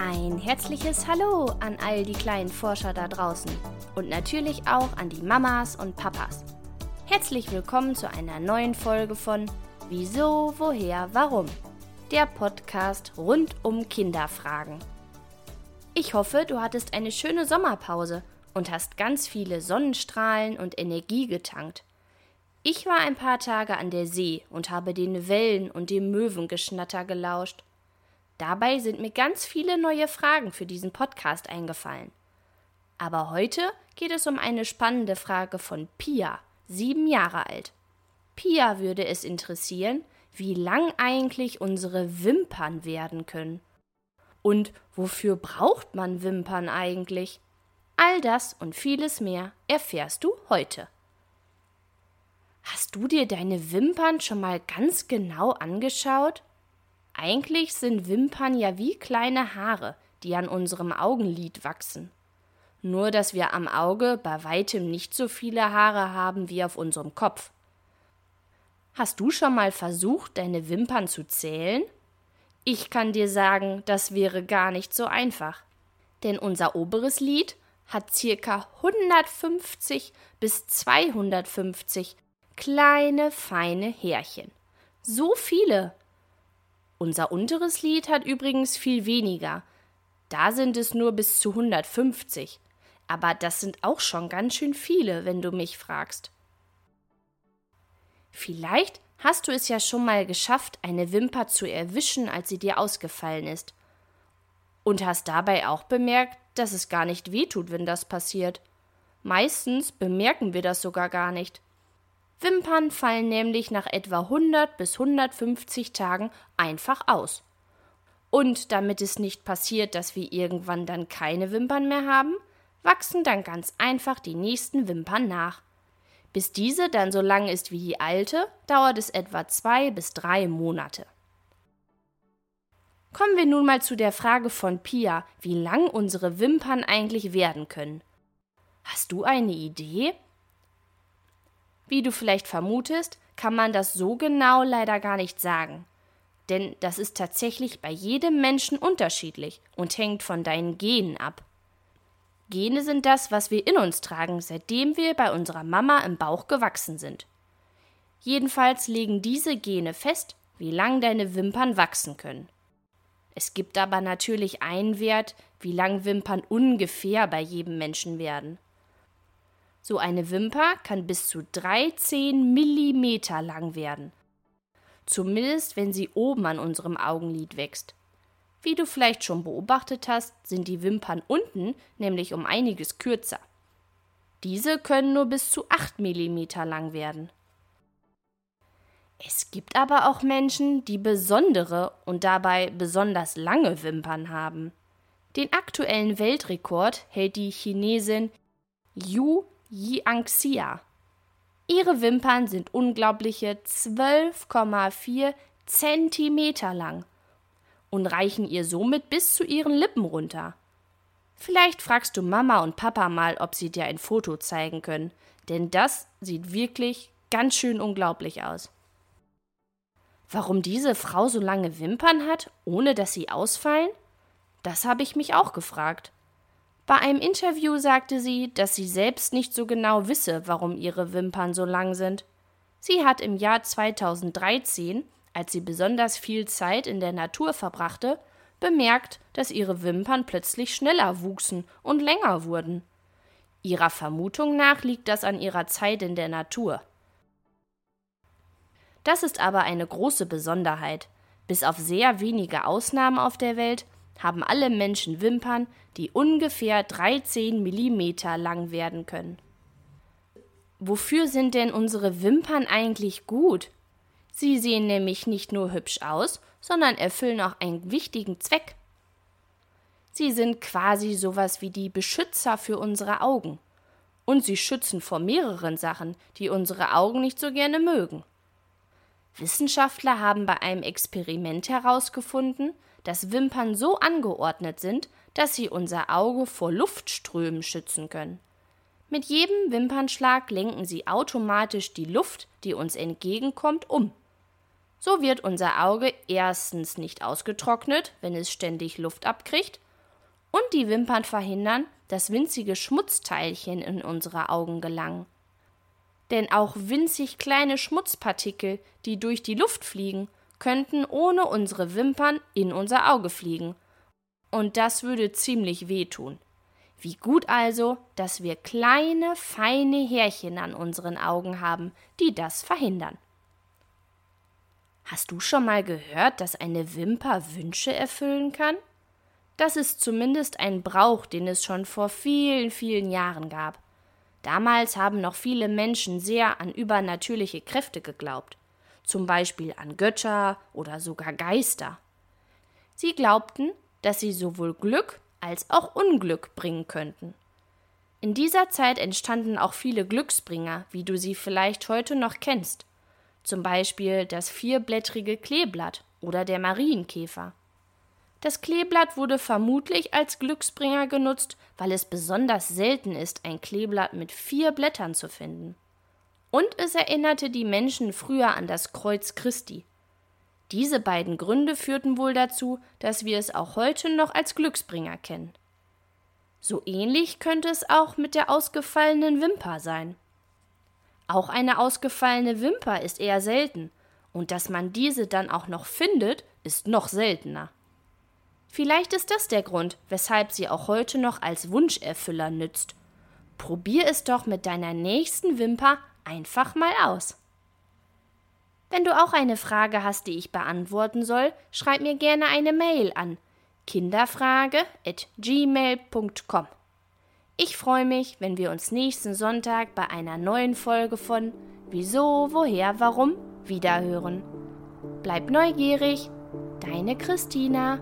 Ein herzliches Hallo an all die kleinen Forscher da draußen und natürlich auch an die Mamas und Papas. Herzlich willkommen zu einer neuen Folge von Wieso, woher, warum? Der Podcast rund um Kinderfragen. Ich hoffe, du hattest eine schöne Sommerpause und hast ganz viele Sonnenstrahlen und Energie getankt. Ich war ein paar Tage an der See und habe den Wellen und dem Möwengeschnatter gelauscht. Dabei sind mir ganz viele neue Fragen für diesen Podcast eingefallen. Aber heute geht es um eine spannende Frage von Pia, sieben Jahre alt. Pia würde es interessieren, wie lang eigentlich unsere Wimpern werden können. Und wofür braucht man Wimpern eigentlich? All das und vieles mehr erfährst du heute. Hast du dir deine Wimpern schon mal ganz genau angeschaut? Eigentlich sind Wimpern ja wie kleine Haare, die an unserem Augenlid wachsen. Nur dass wir am Auge bei weitem nicht so viele Haare haben wie auf unserem Kopf. Hast du schon mal versucht, deine Wimpern zu zählen? Ich kann dir sagen, das wäre gar nicht so einfach. Denn unser oberes Lid hat circa 150 bis 250 kleine, feine Härchen. So viele, unser unteres Lied hat übrigens viel weniger. Da sind es nur bis zu 150. Aber das sind auch schon ganz schön viele, wenn du mich fragst. Vielleicht hast du es ja schon mal geschafft, eine Wimper zu erwischen, als sie dir ausgefallen ist. Und hast dabei auch bemerkt, dass es gar nicht wehtut, wenn das passiert. Meistens bemerken wir das sogar gar nicht. Wimpern fallen nämlich nach etwa 100 bis 150 Tagen einfach aus. Und damit es nicht passiert, dass wir irgendwann dann keine Wimpern mehr haben, wachsen dann ganz einfach die nächsten Wimpern nach. Bis diese dann so lang ist wie die alte, dauert es etwa zwei bis drei Monate. Kommen wir nun mal zu der Frage von Pia, wie lang unsere Wimpern eigentlich werden können. Hast du eine Idee? Wie du vielleicht vermutest, kann man das so genau leider gar nicht sagen. Denn das ist tatsächlich bei jedem Menschen unterschiedlich und hängt von deinen Genen ab. Gene sind das, was wir in uns tragen, seitdem wir bei unserer Mama im Bauch gewachsen sind. Jedenfalls legen diese Gene fest, wie lang deine Wimpern wachsen können. Es gibt aber natürlich einen Wert, wie lang Wimpern ungefähr bei jedem Menschen werden. So eine Wimper kann bis zu 13 Millimeter lang werden. Zumindest wenn sie oben an unserem Augenlid wächst. Wie du vielleicht schon beobachtet hast, sind die Wimpern unten nämlich um einiges kürzer. Diese können nur bis zu 8 Millimeter lang werden. Es gibt aber auch Menschen, die besondere und dabei besonders lange Wimpern haben. Den aktuellen Weltrekord hält die Chinesin Yu Jiangxia. Ihre Wimpern sind unglaubliche 12,4 Zentimeter lang und reichen ihr somit bis zu ihren Lippen runter. Vielleicht fragst du Mama und Papa mal, ob sie dir ein Foto zeigen können, denn das sieht wirklich ganz schön unglaublich aus. Warum diese Frau so lange Wimpern hat, ohne dass sie ausfallen? Das habe ich mich auch gefragt. Bei einem Interview sagte sie, dass sie selbst nicht so genau wisse, warum ihre Wimpern so lang sind. Sie hat im Jahr 2013, als sie besonders viel Zeit in der Natur verbrachte, bemerkt, dass ihre Wimpern plötzlich schneller wuchsen und länger wurden. Ihrer Vermutung nach liegt das an ihrer Zeit in der Natur. Das ist aber eine große Besonderheit. Bis auf sehr wenige Ausnahmen auf der Welt haben alle Menschen Wimpern, die ungefähr 13 Millimeter lang werden können. Wofür sind denn unsere Wimpern eigentlich gut? Sie sehen nämlich nicht nur hübsch aus, sondern erfüllen auch einen wichtigen Zweck. Sie sind quasi sowas wie die Beschützer für unsere Augen. Und sie schützen vor mehreren Sachen, die unsere Augen nicht so gerne mögen. Wissenschaftler haben bei einem Experiment herausgefunden, dass Wimpern so angeordnet sind, dass sie unser Auge vor Luftströmen schützen können. Mit jedem Wimpernschlag lenken sie automatisch die Luft, die uns entgegenkommt, um. So wird unser Auge erstens nicht ausgetrocknet, wenn es ständig Luft abkriegt, Und die Wimpern verhindern, dass winzige Schmutzteilchen in unsere Augen gelangen. Denn auch winzig kleine Schmutzpartikel, die durch die Luft fliegen, könnten ohne unsere Wimpern in unser Auge fliegen. Und das würde ziemlich wehtun. Wie gut also, dass wir kleine, feine Härchen an unseren Augen haben, die das verhindern. Hast du schon mal gehört, dass eine Wimper Wünsche erfüllen kann? Das ist zumindest ein Brauch, den es schon vor vielen, vielen Jahren gab. Damals haben noch viele Menschen sehr an übernatürliche Kräfte geglaubt, zum Beispiel an Götter oder sogar Geister. Sie glaubten, dass sie sowohl Glück als auch Unglück bringen könnten. In dieser Zeit entstanden auch viele Glücksbringer, wie du sie vielleicht heute noch kennst, zum Beispiel das vierblättrige Kleeblatt oder der Marienkäfer. Das Kleeblatt wurde vermutlich als Glücksbringer genutzt, weil es besonders selten ist, ein Kleeblatt mit vier Blättern zu finden. Und es erinnerte die Menschen früher an das Kreuz Christi. Diese beiden Gründe führten wohl dazu, dass wir es auch heute noch als Glücksbringer kennen. So ähnlich könnte es auch mit der ausgefallenen Wimper sein. Auch eine ausgefallene Wimper ist eher selten, und dass man diese dann auch noch findet, ist noch seltener. Vielleicht ist das der Grund, weshalb sie auch heute noch als Wunscherfüller nützt. Probier es doch mit deiner nächsten Wimper einfach mal aus. Wenn du auch eine Frage hast, die ich beantworten soll, schreib mir gerne eine Mail an kinderfrage@gmail.com. Ich freue mich, wenn wir uns nächsten Sonntag bei einer neuen Folge von Wieso, woher, warum wiederhören. Bleib neugierig, deine Christina.